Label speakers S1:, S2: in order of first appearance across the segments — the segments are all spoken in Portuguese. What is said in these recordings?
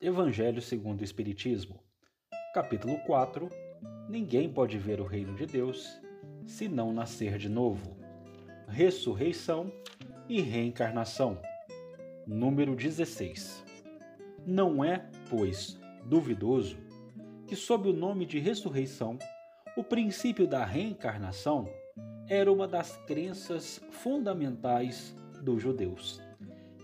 S1: Evangelho segundo o Espiritismo, capítulo 4 Ninguém pode ver o reino de Deus se não nascer de novo. Ressurreição e reencarnação. Número 16. Não é, pois, duvidoso que, sob o nome de ressurreição, o princípio da reencarnação era uma das crenças fundamentais dos judeus,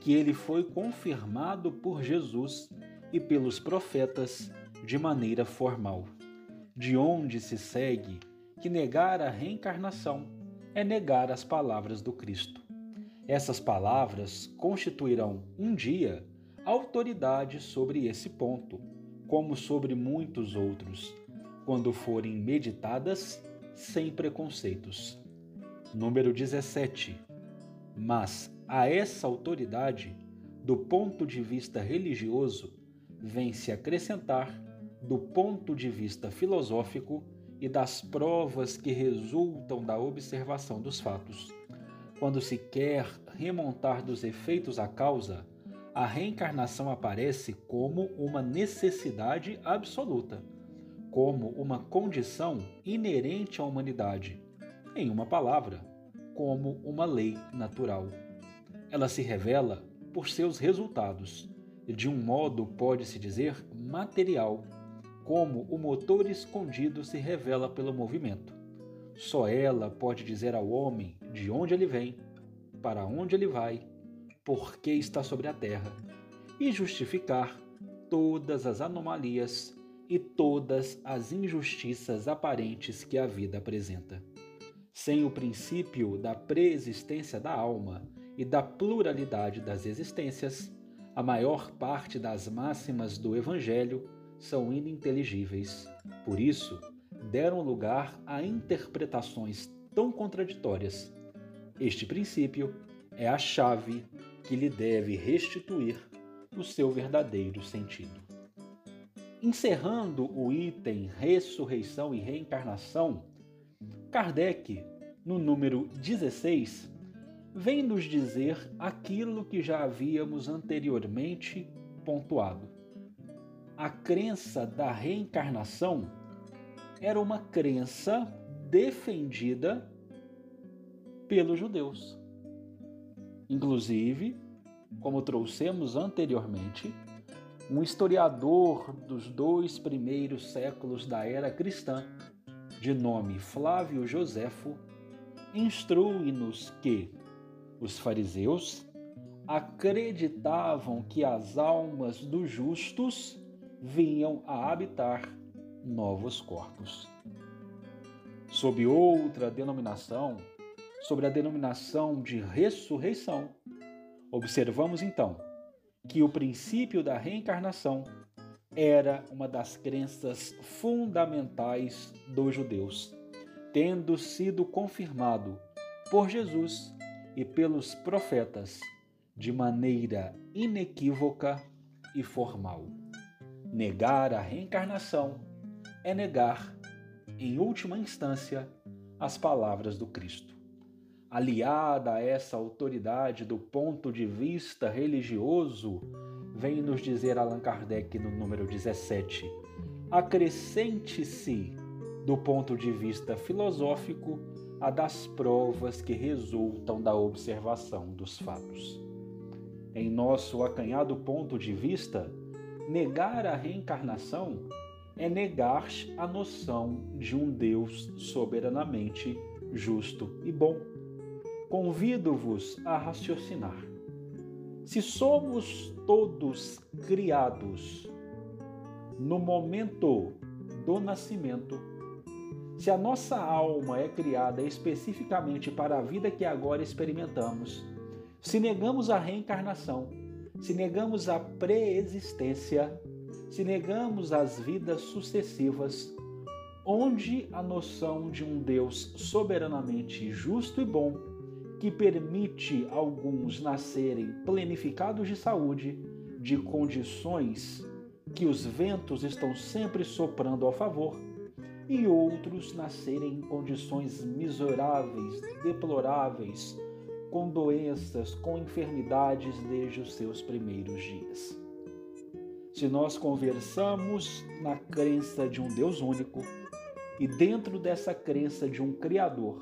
S1: que ele foi confirmado por Jesus e pelos profetas de maneira formal, de onde se segue que negar a reencarnação é negar as palavras do Cristo. Essas palavras constituirão um dia autoridade sobre esse ponto, como sobre muitos outros, quando forem meditadas sem preconceitos. Número 17. Mas a essa autoridade, do ponto de vista religioso, vem se acrescentar, do ponto de vista filosófico e das provas que resultam da observação dos fatos. Quando se quer remontar dos efeitos à causa, a reencarnação aparece como uma necessidade absoluta, como uma condição inerente à humanidade. Em uma palavra, como uma lei natural. Ela se revela por seus resultados, de um modo, pode-se dizer, material, como o motor escondido se revela pelo movimento. Só ela pode dizer ao homem de onde ele vem, para onde ele vai, por que está sobre a terra, e justificar todas as anomalias e todas as injustiças aparentes que a vida apresenta. Sem o princípio da preexistência da alma e da pluralidade das existências, a maior parte das máximas do Evangelho são ininteligíveis. Por isso, deram lugar a interpretações tão contraditórias. Este princípio é a chave que lhe deve restituir o seu verdadeiro sentido. Encerrando o item ressurreição e reencarnação, Kardec, no número 16, vem nos dizer aquilo que já havíamos anteriormente pontuado. A crença da reencarnação era uma crença defendida pelos judeus. Inclusive, como trouxemos anteriormente, um historiador dos dois primeiros séculos da era cristã, de nome Flávio Joséfo, instrui-nos que os fariseus acreditavam que as almas dos justos vinham a habitar novos corpos. Sob outra denominação, sobre a denominação de ressurreição, observamos então que o princípio da reencarnação era uma das crenças fundamentais dos judeus, tendo sido confirmado por Jesus e pelos profetas de maneira inequívoca e formal. Negar a reencarnação é negar, em última instância, as palavras do Cristo. Aliada a essa autoridade do ponto de vista religioso, vem nos dizer Allan Kardec no número 17: acrescente-se, do ponto de vista filosófico, a das provas que resultam da observação dos fatos. Em nosso acanhado ponto de vista, negar a reencarnação é negar a noção de um Deus soberanamente justo e bom. Convido-vos a raciocinar. Se somos todos criados no momento do nascimento, se a nossa alma é criada especificamente para a vida que agora experimentamos, se negamos a reencarnação, se negamos a preexistência, se negamos as vidas sucessivas, onde a noção de um Deus soberanamente justo e bom, que permite alguns nascerem plenificados de saúde, de condições que os ventos estão sempre soprando a favor, e outros nascerem em condições miseráveis, deploráveis, com doenças, com enfermidades desde os seus primeiros dias. se nós conversamos na crença de um Deus único e dentro dessa crença de um Criador,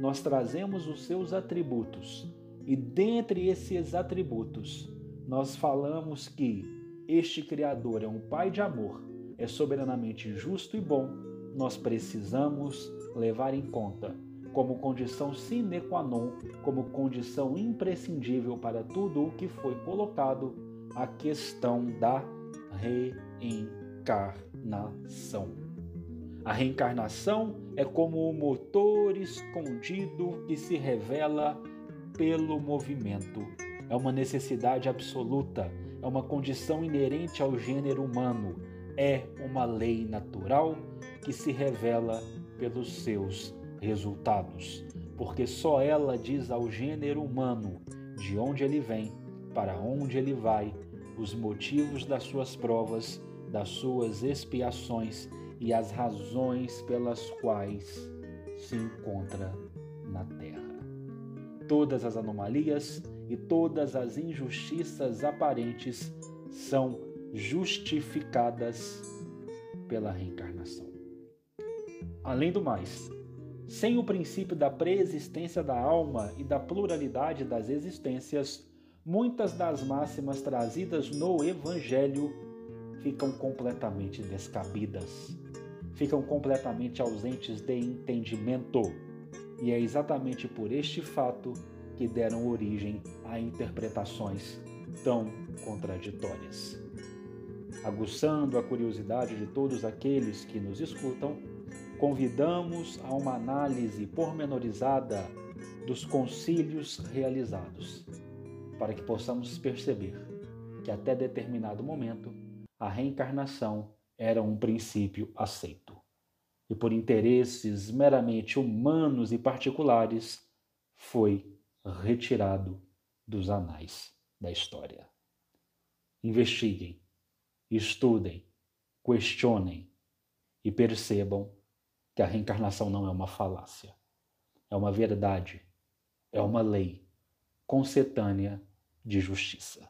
S1: nós trazemos os seus atributos e dentre esses atributos, nós falamos que este Criador é um Pai de amor, é soberanamente justo e bom, nós precisamos levar em conta como condição sine qua non, como condição imprescindível para tudo o que foi colocado, a questão da reencarnação. A reencarnação é como o motor escondido que se revela pelo movimento. É uma necessidade absoluta, é uma condição inerente ao gênero humano, é uma lei natural que se revela pelos seus resultados, porque só ela diz ao gênero humano de onde ele vem, para onde ele vai, os motivos das suas provas, das suas expiações e as razões pelas quais se encontra na terra. Todas as anomalias e todas as injustiças aparentes são justificadas pela reencarnação. Além do mais, sem o princípio da preexistência da alma e da pluralidade das existências, muitas das máximas trazidas no Evangelho ficam completamente descabidas, ficam completamente ausentes de entendimento. E é exatamente por este fato que deram origem a interpretações tão contraditórias. Aguçando a curiosidade de todos aqueles que nos escutam, convidamos a uma análise pormenorizada dos concílios realizados para que possamos perceber que até determinado momento a reencarnação era um princípio aceito. E por interesses meramente humanos e particulares, foi retirado dos anais da história. Investiguem, estudem, questionem e percebam que a reencarnação não é uma falácia, é uma verdade, é uma lei concetânea de justiça.